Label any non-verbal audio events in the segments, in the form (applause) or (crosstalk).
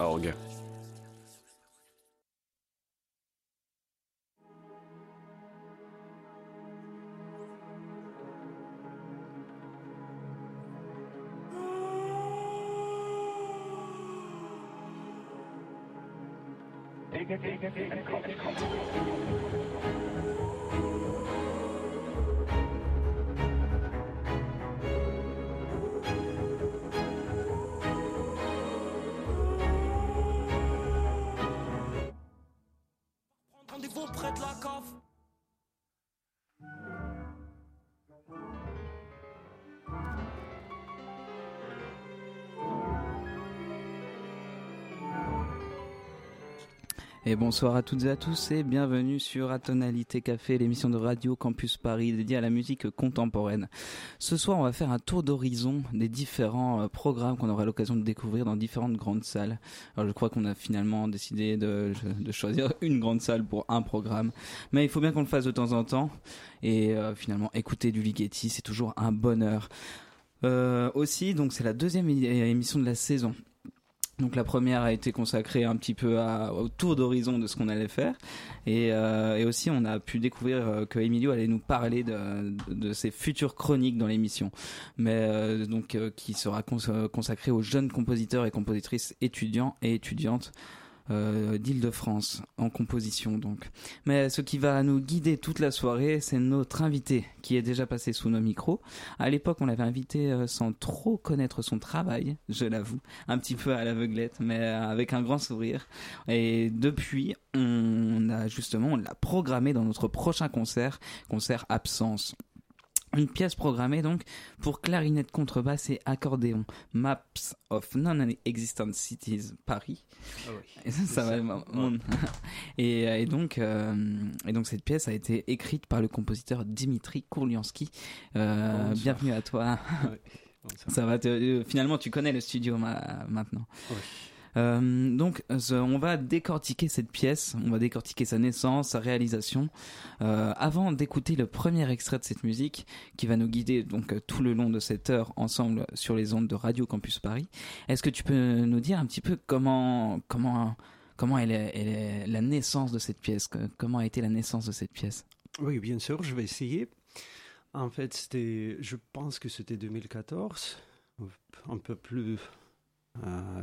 Oh, org. Et bonsoir à toutes et à tous et bienvenue sur Atonalité Café, l'émission de Radio Campus Paris dédiée à la musique contemporaine. Ce soir, on va faire un tour d'horizon des différents euh, programmes qu'on aura l'occasion de découvrir dans différentes grandes salles. Alors je crois qu'on a finalement décidé de, (laughs) choisir une grande salle pour un programme, mais il faut bien qu'on le fasse de temps en temps. Et euh, finalement, écouter du Ligeti, c'est toujours un bonheur. Euh, aussi, donc c'est la deuxième émission de la saison. Donc la première a été consacrée un petit peu au tour d'horizon de ce qu'on allait faire. Et, euh, aussi on a pu découvrir euh, que Emilio allait nous parler de, ses futures chroniques dans l'émission, mais euh, donc qui sera cons consacrée aux jeunes compositeurs et compositrices étudiants et étudiantes euh, d'Île-de-France en composition donc. Mais ce qui va nous guider toute la soirée, c'est notre invité qui est déjà passé sous nos micros. À l'époque, on l'avait invité euh, sans trop connaître son travail, je l'avoue, un petit peu à l'aveuglette, mais avec un grand sourire. Et depuis, on a justement, on l'a programmé dans notre prochain concert, concert Absence. Une pièce programmée donc pour clarinette, contrebasse et accordéon. Maps of Non-Existent Cities Paris. Ah oui. Et ça, ça va. Mon... (laughs) et, et, donc, euh, et donc cette pièce a été écrite par le compositeur Dimitri Kourliansky. Euh, bienvenue à toi. (laughs) Oui. ça va. Te... Finalement, tu connais le studio ma... maintenant. Oui. Euh, donc, on va décortiquer cette pièce, on va décortiquer sa naissance, sa réalisation. Euh, avant d'écouter le premier extrait de cette musique, qui va nous guider donc tout le long de cette heure ensemble sur les ondes de Radio Campus Paris, est-ce que tu peux nous dire un petit peu comment comment comment est, est la naissance de cette pièce, comment a été la naissance de cette pièce? Oui, bien sûr, je vais essayer. En fait, c'était, je pense que c'était 2014, un peu plus euh,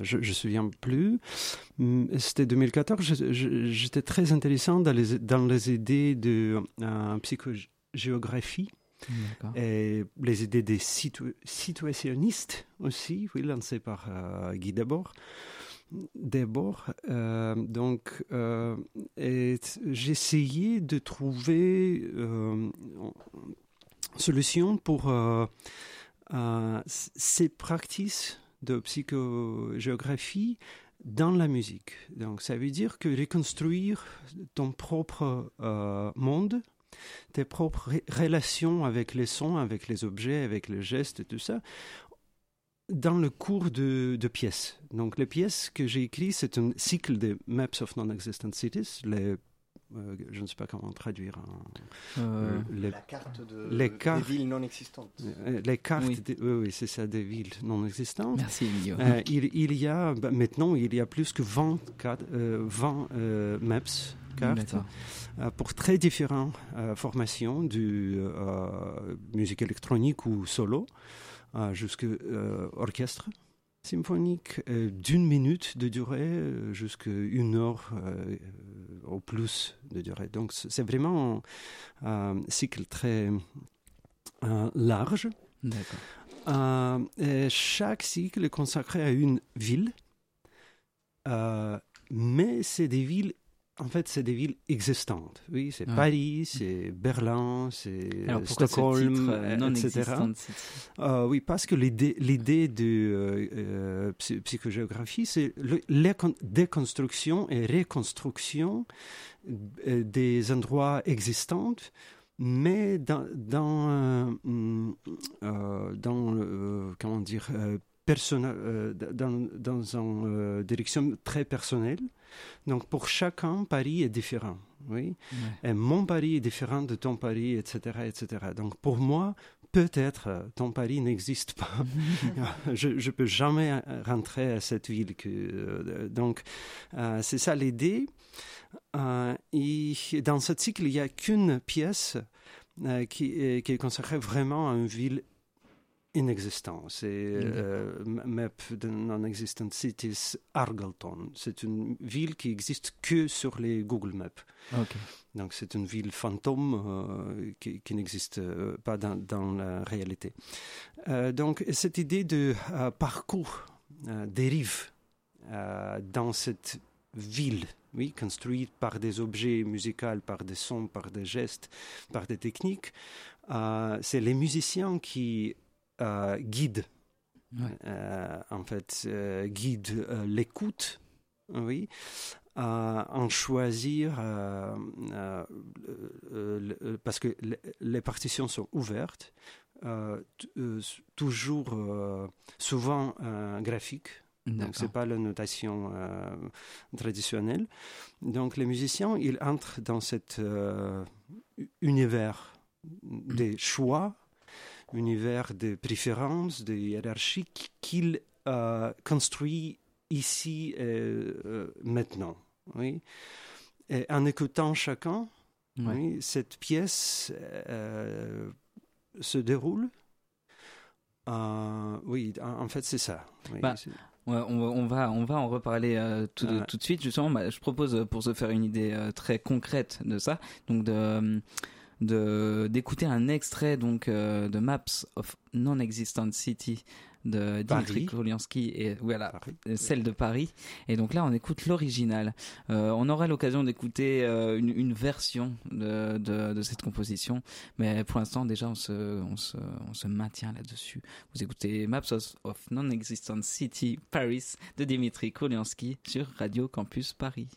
je ne me souviens plus. C'était 2014. J'étais très intéressant dans les, dans les idées de euh, psychogéographie et les idées des situ situationnistes aussi, oui, lancées par euh, Guy Debord. Debord. Euh, donc, euh, j'essayais de trouver euh, une solution pour ces pratiques de psychogéographie dans la musique. Donc ça veut dire que reconstruire ton propre euh, monde, tes propres relations avec les sons, avec les objets, avec les gestes et tout ça, dans le cours de, pièces. Donc les pièces que j'ai écrites, c'est un cycle de Maps of Non-Existent Cities, les euh, je ne sais pas comment traduire. Hein. Euh, les, la carte de, les cartes, des villes non existantes. Les cartes, oui, de, oui, oui c'est ça, des villes non existantes. Merci, Emilio. Euh, il, il, y a, bah, maintenant, il y a plus que 20, 20 maps, cartes, pour très différentes formations, du musique électronique ou solo, jusqu'à orchestre symphonique euh, d'une minute de durée euh, jusqu'à une heure euh, au plus de durée. Donc c'est vraiment un cycle très large. chaque cycle est consacré à une ville, mais c'est des villes en fait, c'est des villes existantes. Oui, c'est ouais. Paris, c'est Berlin, c'est Stockholm, ce titre, euh, non etc. Euh, oui, parce que l'idée, l'idée de euh, euh, psy psychogéographie, c'est la déconstruction et reconstruction des endroits existants, mais dans, dans, dans comment dire, personnel, dans, dans une direction très personnelle. Donc pour chacun, Paris est différent. Oui. Ouais. Et mon Paris est différent de ton Paris, etc., etc. Donc pour moi, peut-être ton Paris n'existe pas. (laughs) (laughs) je ne peux jamais rentrer à cette ville. Que, donc, c'est ça l'idée. et dans ce cycle, il n'y a qu'une pièce qui, qui, est consacrée vraiment à une ville inexistant. C'est euh, Map de Non-Existent Cities Argleton. C'est une ville qui existe que sur les Google Maps. Donc c'est une ville fantôme euh, qui, n'existe euh, pas dans, dans, la réalité. donc cette idée de parcours dérive dans cette ville oui, construite par des objets musicaux, par des sons, par des gestes, par des techniques. c'est les musiciens qui euh, guide, euh, en fait, euh, guide l'écoute, oui, en choisir, parce que les partitions sont ouvertes, toujours souvent graphiques. Donc, ce n'est pas la notation traditionnelle. Donc, les musiciens, ils entrent dans cet univers des choix univers de préférences, de hiérarchie qu'il euh, construit ici et euh, maintenant. Oui. Et en écoutant chacun, oui, cette pièce euh, se déroule. oui, en, fait, c'est ça. Bah, on, va, on va en reparler tout, tout, de suite. Justement, bah, je propose pour se faire une idée très concrète de ça, donc de de d'écouter un extrait donc euh, de Maps of Non-Existent City de Dimitri Koliansky et voilà euh, celle de Paris. Et donc là on écoute l'original. Euh, on aura l'occasion d'écouter une, version de, de, cette composition. Mais pour l'instant déjà on se, on se, on se maintient là-dessus. Vous écoutez Maps of Non-Existent City Paris de Dimitri Koliansky sur Radio Campus Paris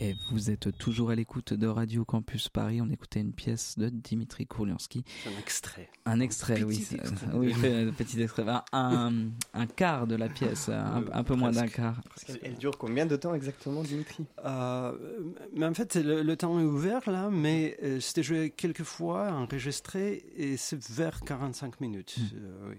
Et vous êtes toujours à l'écoute de Radio Campus Paris. On écoutait une pièce de Dimitri Kourliansky. Un extrait. Un extrait, oui. Extrait. Oui, (laughs) petit extrait. Un, un, quart de la pièce, (laughs) un, peu moins d'un quart. Elle, dure combien de temps exactement, Dimitri? Euh, mais En fait, le, temps est ouvert là, mais euh, c'était joué quelques fois, enregistré, et c'est vers 45 minutes. Hmm. Euh,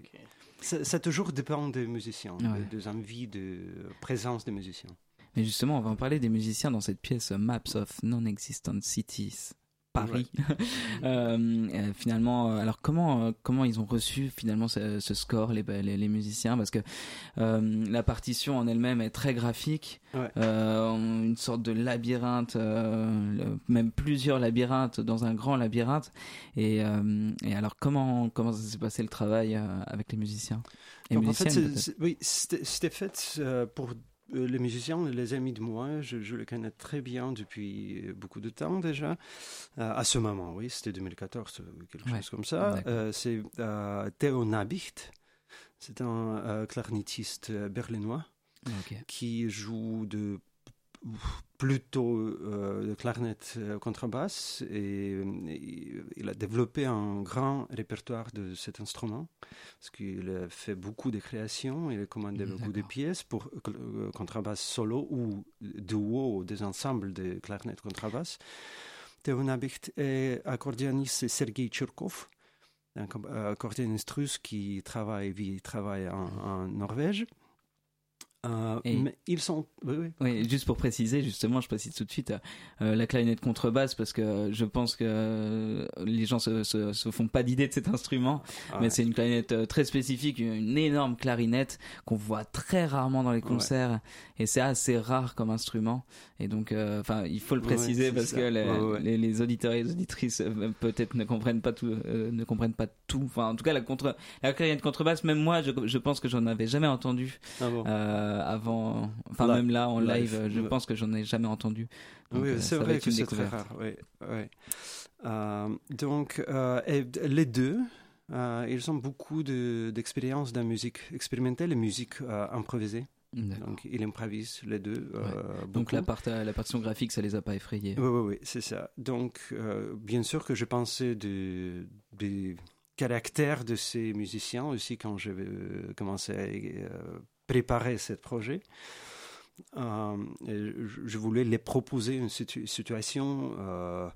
ça, ça, toujours dépend des musiciens, des envies, de présence des musiciens. Mais justement, on va en parler des musiciens dans cette pièce Maps of Non-Existent Cities. Paris. (laughs) Euh, euh, finalement, euh, alors comment comment ils ont reçu finalement ce, score les, les, musiciens? Parce que la partition en elle-même est très graphique, une sorte de labyrinthe, même plusieurs labyrinthes dans un grand labyrinthe. Et, et alors comment comment s'est passé le travail avec les musiciens? En fait, oui, c'était fait pour les musiciens, les amis de moi, je, je, les connais très bien depuis beaucoup de temps déjà. Euh, à ce moment, oui, c'était 2014, quelque chose comme ça. Euh, c'est Theo Nabicht, c'est un clarinettiste berlinois qui joue de plutôt euh, de clarinette euh, contrebasse et, il a développé un grand répertoire de cet instrument parce qu'il a fait beaucoup de créations, il a commandé beaucoup de pièces pour euh, contrebasse solo ou duo des ensembles de clarinette contrebasse. Théo Nabicht est accordéoniste Sergei Tchurkov, un accordéoniste russe qui travaille, vit, travaille en Norvège. Euh, mais ils sont. Oui, juste pour préciser, justement, je précise tout de suite euh, la clarinette contrebasse parce que je pense que euh, les gens se, se, font pas d'idée de cet instrument, ah mais c'est une clarinette très spécifique, une énorme clarinette qu'on voit très rarement dans les concerts et c'est assez rare comme instrument. Et donc, enfin, il faut le préciser parce que les, les, auditeurs et les auditrices peut-être ne comprennent pas tout, ne comprennent pas tout. Enfin, en tout cas, la contre, la clarinette contrebasse, même moi, je, je pense que j'en avais jamais entendu. Ah bon euh, avant, enfin même là en live, je pense que j'en ai jamais entendu. oui, euh, c'est vrai que c'est très rare. Oui, oui. Euh, donc les deux, ils ont beaucoup d'expérience dans la musique expérimentale et musique improvisée. Donc, ils improvisent les deux. Donc, la, part, la partition graphique, ça les a pas effrayés. Oui, oui, oui, c'est ça. Donc, bien sûr que je pensais des de caractères de ces musiciens aussi quand je commençais à préparer ce projet. Euh, je voulais les proposer une situation euh,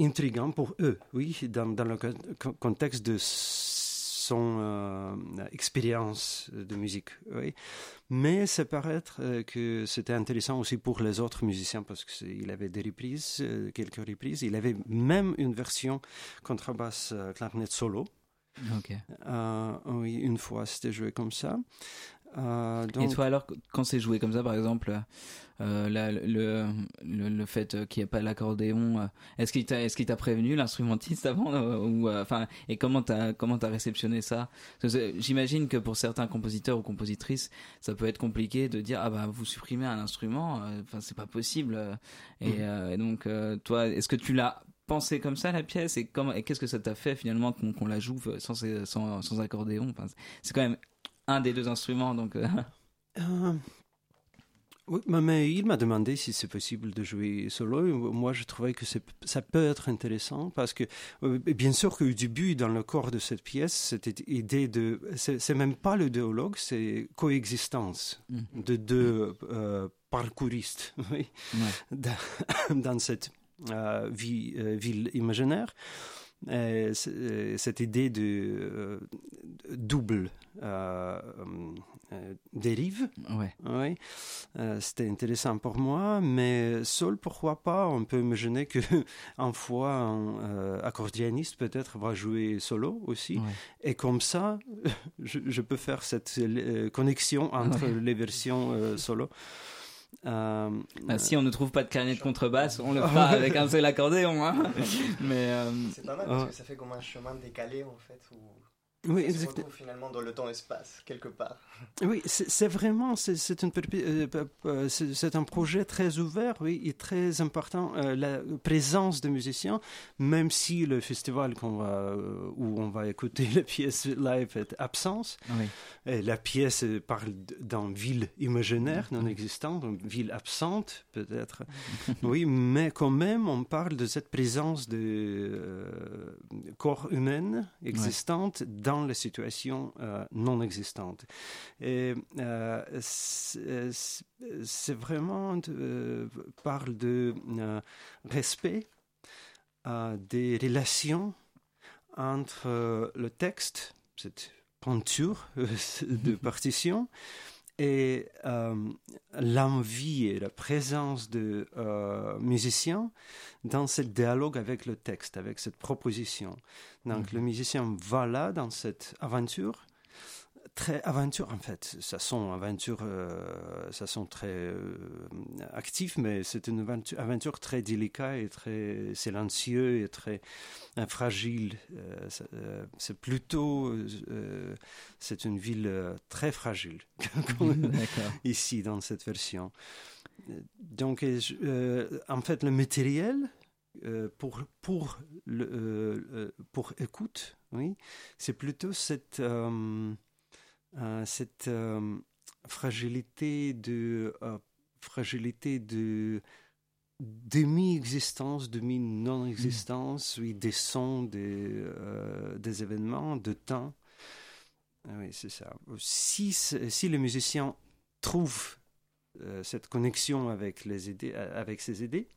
intrigante pour eux, oui, dans, dans le contexte de son euh, expérience de musique. Oui. Mais ça paraît que c'était intéressant aussi pour les autres musiciens parce qu'il avait des reprises, quelques reprises. Il avait même une version contrebasse clarinette solo. oui, une fois c'était joué comme ça. Euh, Et toi alors, quand c'est joué comme ça, par exemple, euh, le, le, le, fait qu'il n'y ait pas l'accordéon, euh, est-ce qu'il t'a, est-ce qu'il t'a prévenu l'instrumentiste avant ou enfin et comment t'as comment t'as réceptionné ça? J'imagine que pour certains compositeurs ou compositrices, ça peut être compliqué de dire ah bah vous supprimez un instrument, enfin c'est pas possible. Et, mm. donc toi, est-ce que tu l'as pensé comme ça la pièce? Et comment et qu'est-ce que ça t'a fait finalement qu'on, la joue sans, sans, sans accordéon? Enfin, c'est quand même un des deux instruments. Donc, euh. Euh, oui, mais il m'a demandé si c'est possible de jouer solo. Moi, je trouvais que ça peut être intéressant parce que, euh, bien sûr, qu'au début, dans le corps de cette pièce, cette idée de. C'est même pas le dialogue, c'est coexistence mm. de deux parcouristes (laughs) oui, (laughs) dans, cette vie, ville imaginaire. cette idée de double euh, euh, dérive. Ouais. Oui. Euh, c'était intéressant pour moi, mais seul, pourquoi pas? On peut imaginer que un fois un accordéoniste peut-être va jouer solo aussi, et comme ça, (laughs) je, peux faire cette connexion entre les versions solo. Euh, bah, si on ne trouve pas de clarinette de contrebasse, on le (laughs) fera avec un seul accordéon. Hein. (laughs) Mais c'est pas mal parce que ça fait comme un chemin décalé en fait. Où Oui, On se exact- retrouve finalement dans le temps-espace, quelque part? Oui, c'est vraiment, c'est- euh, c'est un projet très ouvert, oui, et très important. euh, la présence de musiciens, même si le festival qu'on va, euh, où on va écouter (laughs) la pièce live est absence, Oui. et la pièce euh, parle d'une ville imaginaire, non existante, une ville absente, peut-être. oui, mais quand même, on parle de cette présence de euh, corps humain existante dans les situations euh, non existantes. Et euh, c'est c'est vraiment euh, parle de euh, respect euh, des relations entre euh, le texte, cette peinture euh, (laughs) de partition, et euh, l'envie et la présence de euh, musiciens dans ce dialogue avec le texte, avec cette proposition. Donc le musicien va là dans cette aventure, très aventure en fait. Ça sent aventure, euh, ça sent très euh, actif, mais c'est une aventure, aventure très délicate et très silencieux et très euh, fragile. Euh, c'est plutôt, c'est une ville très fragile (laughs) (laughs) ici dans cette version. Donc, en fait, le matériel pour, pour, le, pour écoute, oui, c'est plutôt cette, cette euh, fragilité de euh, fragilité de demi-existence, demi-non-existence, oui, des sons, des, euh, des événements, de temps. Ah Oui, c'est ça. Si, si le musicien trouve euh, cette connexion avec, les idées, euh, avec ses idées,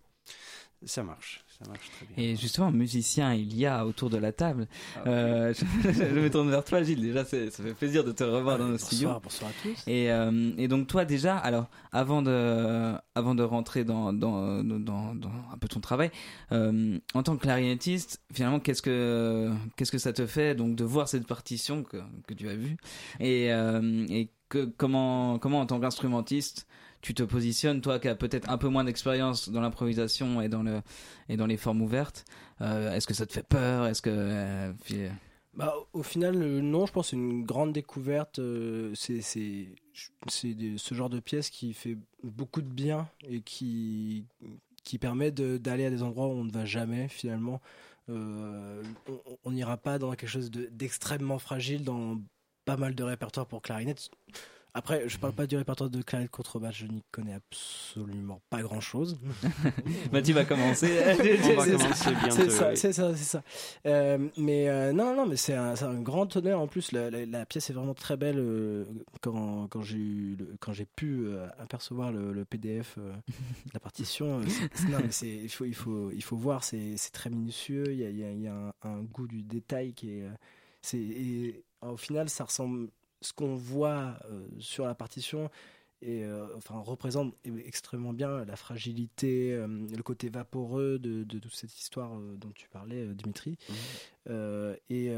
ça marche. Ça marche très bien. Et justement, musicien, il y a autour de la table. Ah, Euh, je, (laughs) je me tourne vers toi, Gilles. Déjà, ça fait plaisir de te revoir dans nos studios. Bonsoir, bonsoir à tous. Et, euh, et donc toi déjà, alors avant de avant de rentrer dans dans dans, dans un peu ton travail, euh, en tant que clarinettiste, finalement qu'est-ce que qu'est-ce que ça te fait donc de voir cette partition que que tu as vue? Et euh, et que comment comment en tant qu'instrumentiste tu te positionnes toi qui as peut-être un peu moins d'expérience dans l'improvisation et dans et dans les formes ouvertes, euh, est-ce que ça te fait peur? Est-ce que euh, Bah, au final, euh, non, je pense que c'est une grande découverte. c'est ce genre de pièce qui fait beaucoup de bien et qui, qui permet d'aller à des endroits où on ne va jamais finalement. On- n'ira pas dans quelque chose de- d'extrêmement fragile dans pas mal de répertoires pour clarinette. Après, je parle pas du répertoire de clarinette contrebasse, je n'y connais absolument pas grand chose. Mathieu (laughs) va commencer. (laughs) On va c'est- commencer. C'est ça, c'est ça, c'est ça. Euh, mais euh, non, non, mais c'est un, grand honneur en plus. La, la- la pièce est vraiment très belle. euh, quand quand j'ai pu apercevoir le, le PDF de (laughs) la partition, c'est- c'est- non, mais c'est il faut il faut il faut voir. C'est très minutieux. Il y a il y un, un goût du détail qui est c'est et, au final ça ressemble ce qu'on voit euh, sur la partition et euh, enfin représente extrêmement bien la fragilité, euh, le côté vaporeux de, de toute cette histoire euh, dont tu parlais, Dimitri. Euh, et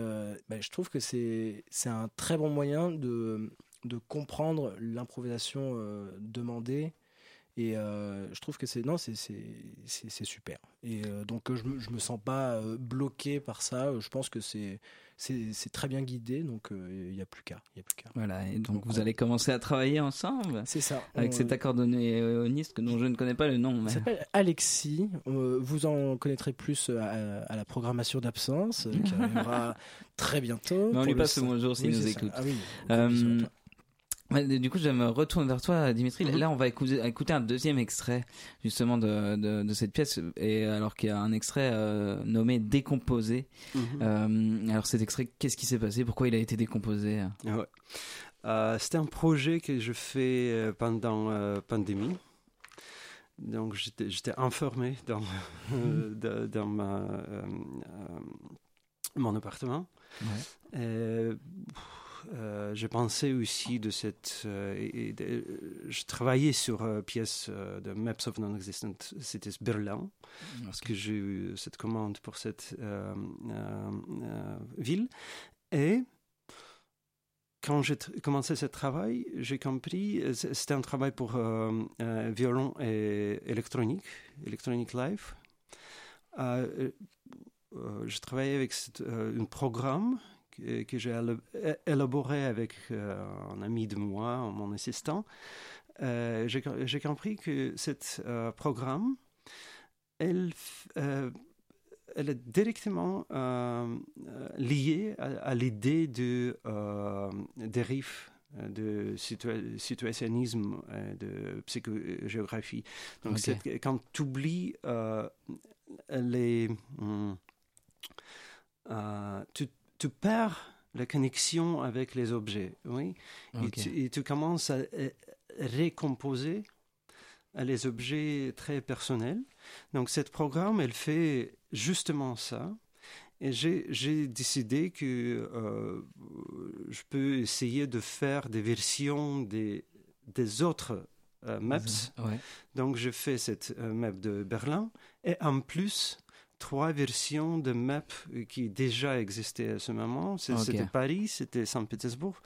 bah, je trouve que c'est c'est un très bon moyen de de comprendre l'improvisation demandée. Et je trouve que c'est non, c'est super. Et donc je je me sens pas bloqué par ça. Je pense que c'est c'est très bien guidé. Donc euh, il y a plus qu'à, il y a plus qu'à. Voilà, et donc Donc, vous on- allez commencer à travailler ensemble C'est ça. avec On- cet accordéoniste dont je ne connais pas le nom. Il Mais... s'appelle Alexis. Euh, vous en connaîtrez plus euh, à, à la programmation d'absence euh, qui (laughs) arrivera très bientôt. Mais on lui passe le bonjour s'il nous écoute. Ah oui, du coup, je me retourne vers toi, Dimitri. Mhm. Là, on va écouter, un deuxième extrait justement de, de, de cette pièce, et alors qu'il y a un extrait euh, nommé Décomposé. Mhm. Euh, alors cet extrait, qu'est-ce qui s'est passé? Pourquoi il a été décomposé Ouais. Euh, C'était un projet que je fais pendant la pandémie. Donc j'étais enfermé dans, euh, dans, ma, mon appartement. Ouais. Et, euh, je pensais aussi de cette... euh, et- de- je travaillais sur une pièce euh, de Maps of Non-Existent Cities Berlin parce que j'ai eu cette commande pour cette euh, euh, euh, ville. Et quand j'ai commencé ce travail, j'ai compris, euh, c- c'était un travail pour euh, euh, violon et électronique, électronique live. Euh, euh, je travaillais avec euh, un programme que, que j'ai éla- élaboré avec euh, un ami de moi, mon assistant, euh, j'ai compris que ce programme, elle, euh, est directement euh, euh, liée à, à l'idée de euh, dérive euh, de situa- situationnisme, euh, de psychogéographie. Donc, quand tu oublies euh, les. euh, tu, tu perds la connexion avec les objets, oui. Et, tu, et tu commences à euh, récomposer euh, les objets très personnels. Donc, ce programme, elle fait justement ça. Et j'ai j'ai décidé que euh, je peux essayer de faire des versions des, des autres euh, maps. Ouais. Donc, je fais cette euh, map de Berlin et en plus, trois versions de map euh, qui déjà existaient à ce moment. C'était Paris, c'était Saint-Pétersbourg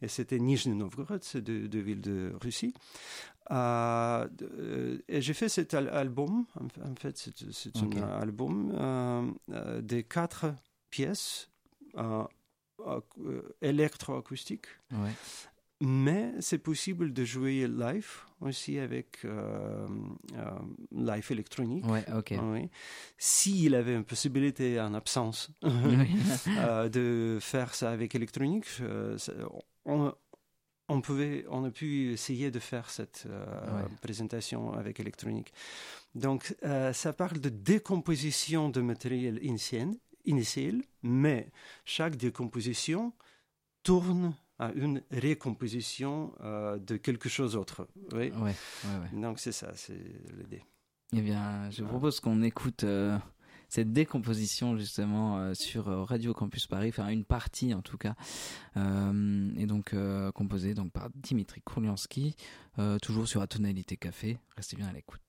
et c'était Nijni Novgorod, c'est deux, deux villes de Russie. Euh, de- euh, et j'ai fait cet al- album, en, fait, c'est un album euh, euh, des quatre pièces euh, électroacoustiques. Ouais. Mais c'est possible de jouer live aussi avec euh, euh, live électronique. Ouais, ok. Oui. S'il avait une possibilité en absence (laughs) euh, de faire ça avec électronique, ça- on, on pouvait, on a pu essayer de faire cette Ouais. présentation avec électronique. Donc, ça parle de décomposition de matériel initial, mais chaque décomposition tourne à une récomposition euh, de quelque chose d'autre. Oui. Ouais, ouais, ouais. Donc, c'est ça, c'est l'idée. Eh bien, je propose qu'on écoute euh, cette décomposition justement euh, sur Radio Campus Paris, enfin une partie en tout cas, et donc composée donc par Dimitri Kourliansky, euh, toujours sur Atonalité Café. Restez bien à l'écoute.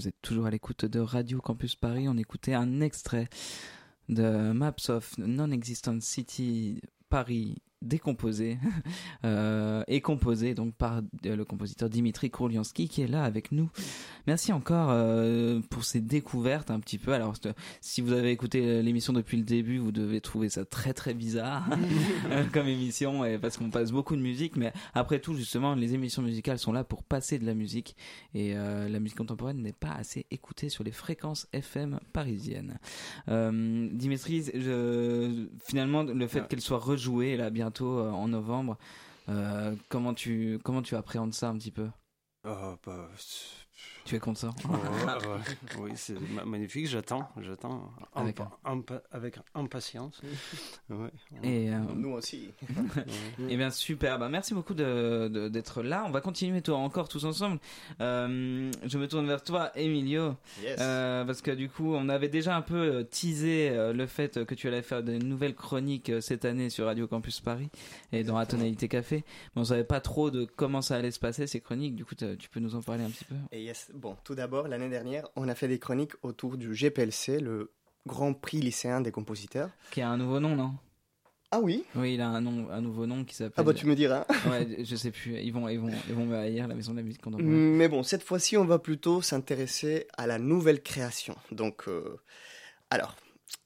Vous êtes toujours à l'écoute de Radio Campus Paris. On écoutait un extrait de Maps of Non-Existent City Paris décomposé (laughs) euh, et composé donc par euh, le compositeur Dimitri Kourliansky qui est là avec nous. Merci encore euh, pour ces découvertes un petit peu. Alors si vous avez écouté l'émission depuis le début, vous devez trouver ça très très bizarre (laughs) (laughs) comme émission et parce qu'on passe beaucoup de musique mais après tout justement les émissions musicales sont là pour passer de la musique et euh, la musique contemporaine n'est pas assez écoutée sur les fréquences FM parisiennes. Dimitri, je- finalement, le fait Ouais. qu'elle soit rejouée là euh, en novembre, euh, comment tu comment tu appréhendes ça un petit peu? Oh, bah, Tu es content oh, ouais. oui, c'est ma- magnifique. J'attends, j'attends Avec Impa- impa- avec impatience. (laughs) Ouais. Et euh, Nous aussi. Ouais. Eh bien super, bah, merci beaucoup de- de- d'être là. On va continuer toi encore tous ensemble. Euh, je me tourne vers toi, Emilio, Yes. euh, parce que du coup, on avait déjà un peu teasé le fait que tu allais faire de nouvelles chroniques cette année sur Radio Campus Paris et dans Atonalité Café, mais on savait pas trop de comment ça allait se passer ces chroniques. Du coup, tu peux nous en parler un petit peu? Et yes. Bon, tout d'abord, l'année dernière, on a fait des chroniques autour du GPLC, le Grand Prix lycéen des compositeurs. Qui a un nouveau nom, non? Ah oui? Oui, il a un nom, un nouveau nom qui s'appelle. Ah bah tu me diras. (laughs) Ouais, je sais plus. Ils vont, ils vont, ils vont me haïr la maison de la musique contemporaine. Mais bon, cette fois-ci, on va plutôt s'intéresser à la nouvelle création. Donc, euh, alors,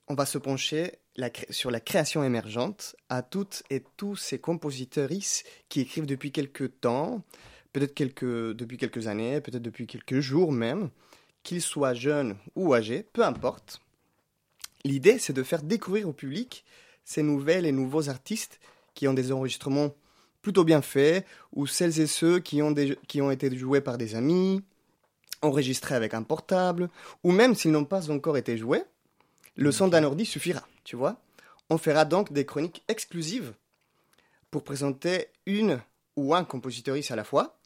on va se pencher la sur la création émergente à toutes et tous ces compositeurs qui écrivent depuis quelques temps, peut-être depuis quelques années, peut-être depuis quelques jours même, qu'ils soient jeunes ou âgés, peu importe. L'idée, c'est de faire découvrir au public ces nouvelles et nouveaux artistes qui ont des enregistrements plutôt bien faits, ou celles et ceux qui ont, qui ont été joués par des amis, enregistrés avec un portable, ou même s'ils n'ont pas encore été joués, le son d'un ordi suffira, tu vois. On fera donc des chroniques exclusives pour présenter une ou un compositeur à la fois.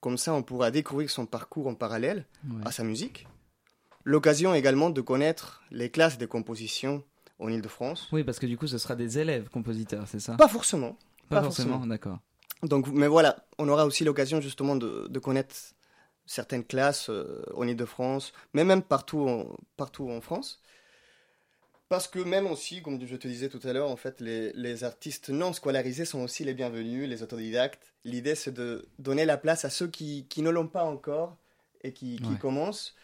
Comme ça, on pourra découvrir son parcours en parallèle Ouais. à sa musique. L'occasion également de connaître les classes de composition en Ile-de-France. Oui, parce que du coup, ce sera des élèves compositeurs, c'est ça? Pas forcément. Pas pas forcément, forcément. d'accord. Donc, mais voilà, on aura aussi l'occasion justement de, de connaître certaines classes euh, en Ile-de-France, mais même partout en, partout en France. Parce que même aussi, comme je te disais tout à l'heure, en fait, les, les artistes non scolarisés sont aussi les bienvenus, les autodidactes. L'idée, c'est de donner la place à ceux qui, qui ne l'ont pas encore et qui, qui Ouais. commencent.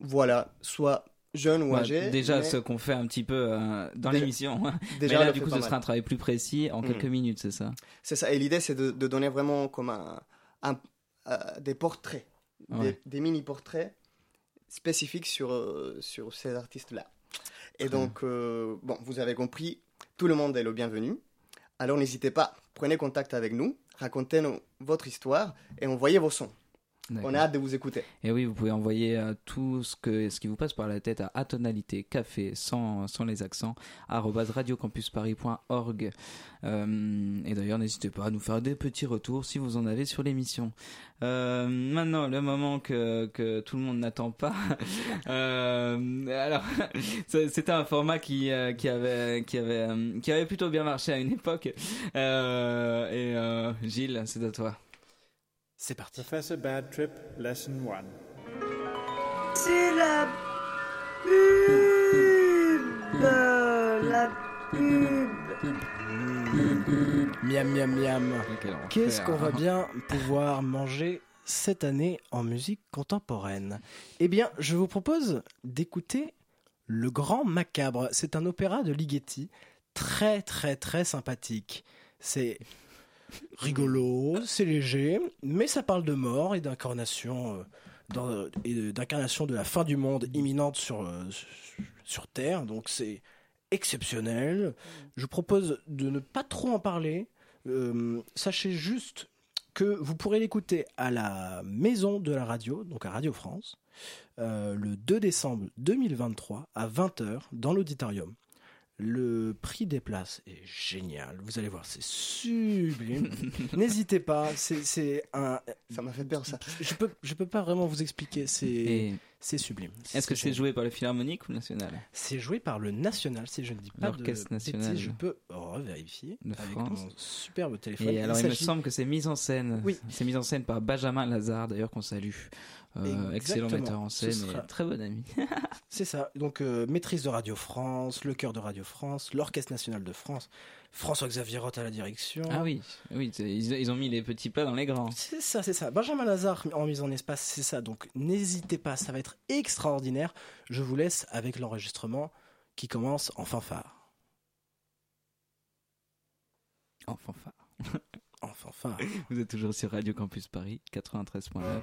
Voilà, soit jeunes ou Ouais, âgés. déjà, mais ce qu'on fait un petit peu euh, dans l'émission. mais déjà, on là, du coup, ce sera un travail plus précis en Mhm. quelques minutes, c'est ça? C'est ça. Et l'idée, c'est de, de donner vraiment comme un, un- euh, des portraits, Ouais. des, des mini-portraits spécifiques sur, euh, sur ces artistes-là. Et donc, euh, bon, vous avez compris, tout le monde est le bienvenu. Alors n'hésitez pas, prenez contact avec nous, racontez-nous votre histoire et envoyez vos sons. On a hâte de vous écouter. Et oui, vous pouvez envoyer euh, tout ce, que, ce qui vous passe par la tête à atonalité café sans, sans les accents radiocampusparis.org. Euh, et d'ailleurs, n'hésitez pas à nous faire des petits retours si vous en avez sur l'émission. Euh, maintenant, le moment que, que tout le monde n'attend pas. (laughs) Euh, alors, (laughs) c'était un format qui, euh, qui, avait, qui, avait, qui avait plutôt bien marché à une époque. Euh, et euh, Gilles, c'est à toi. C'est parti. Professor Bad Trip, Lesson 1. C'est la pub La pub Miam, miam, miam. Qu'est-ce qu'on va bien pouvoir manger cette année en musique contemporaine? Eh bien, je vous propose d'écouter Le Grand Macabre. C'est un opéra de Ligeti, très très très sympathique. C'est rigolo, c'est léger, mais ça parle de mort et d'incarnation, euh, d'incarnation de la fin du monde imminente sur, euh, Terre. Donc c'est exceptionnel. Je propose de ne pas trop en parler. Euh, sachez juste que vous pourrez l'écouter à la maison de la radio, donc à Radio France, le 2 décembre 2023 à 20h dans l'auditorium. Le prix des places est génial. Vous allez voir, c'est sublime. (laughs) N'hésitez pas, c'est un. Ça m'a fait peur, ça. Je peux, je peux pas vraiment vous expliquer. C'est Et c'est sublime. Est-ce que c'est joué par le Philharmonique ou le National C'est joué par le National, si je ne dis pas de national. Je peux revérifier De avec France. mon superbe téléphone. Et alors, il me semble que c'est mise en scène. Oui. C'est mise en scène par Benjamin Lazare, d'ailleurs, qu'on salue. Euh, excellent metteur en scène sera- et très bon ami. C'est ça. Donc, euh, maîtrise de Radio France, le chœur de Radio France, l'Orchestre National de France, François-Xavier Roth à la direction. Ah oui, oui ils ont mis les petits plats dans les grands. C'est ça, c'est ça. Benjamin Lazare en mise en espace, c'est ça. Donc n'hésitez pas, ça va être extraordinaire. Je vous laisse avec l'enregistrement qui commence en fanfare. En fanfare. En fanfare. (laughs) Vous êtes toujours sur Radio Campus Paris 93.9.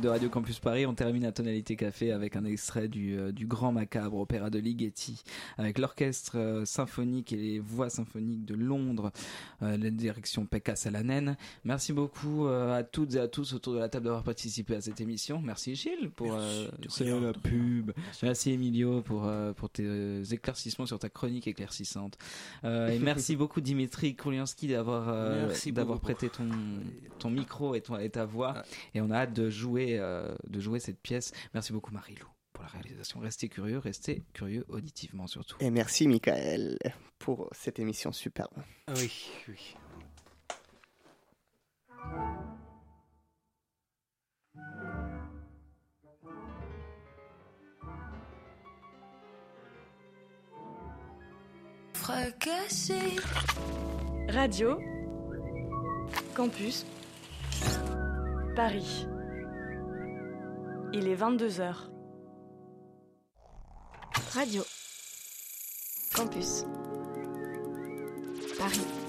de Radio Campus Paris. On termine à Tonalité Café avec un extrait du, euh, du Grand Macabre, opéra de Ligeti, avec l'orchestre euh, symphonique et les voix symphoniques de Londres, euh, la direction Pekka Salanen. Merci beaucoup à toutes et à tous autour de la table d'avoir participé à cette émission. Merci Gilles pour euh, rien, la pub. Merci Emilio pour, euh, pour tes éclaircissements sur ta chronique éclaircissante. Et merci (laughs) beaucoup Dimitri Kroulianski d'avoir d'avoir prêté ton, ton micro et, ton, et ta voix. Et on a hâte de jouer, euh, de jouer cette pièce. Merci beaucoup Marie-Lou pour la réalisation. Restez curieux, restez curieux auditivement surtout. Et merci, Michael, pour cette émission superbe. Ah oui, oui. Fracassé. Radio Campus Paris. Il est 22h. Radio Campus Paris.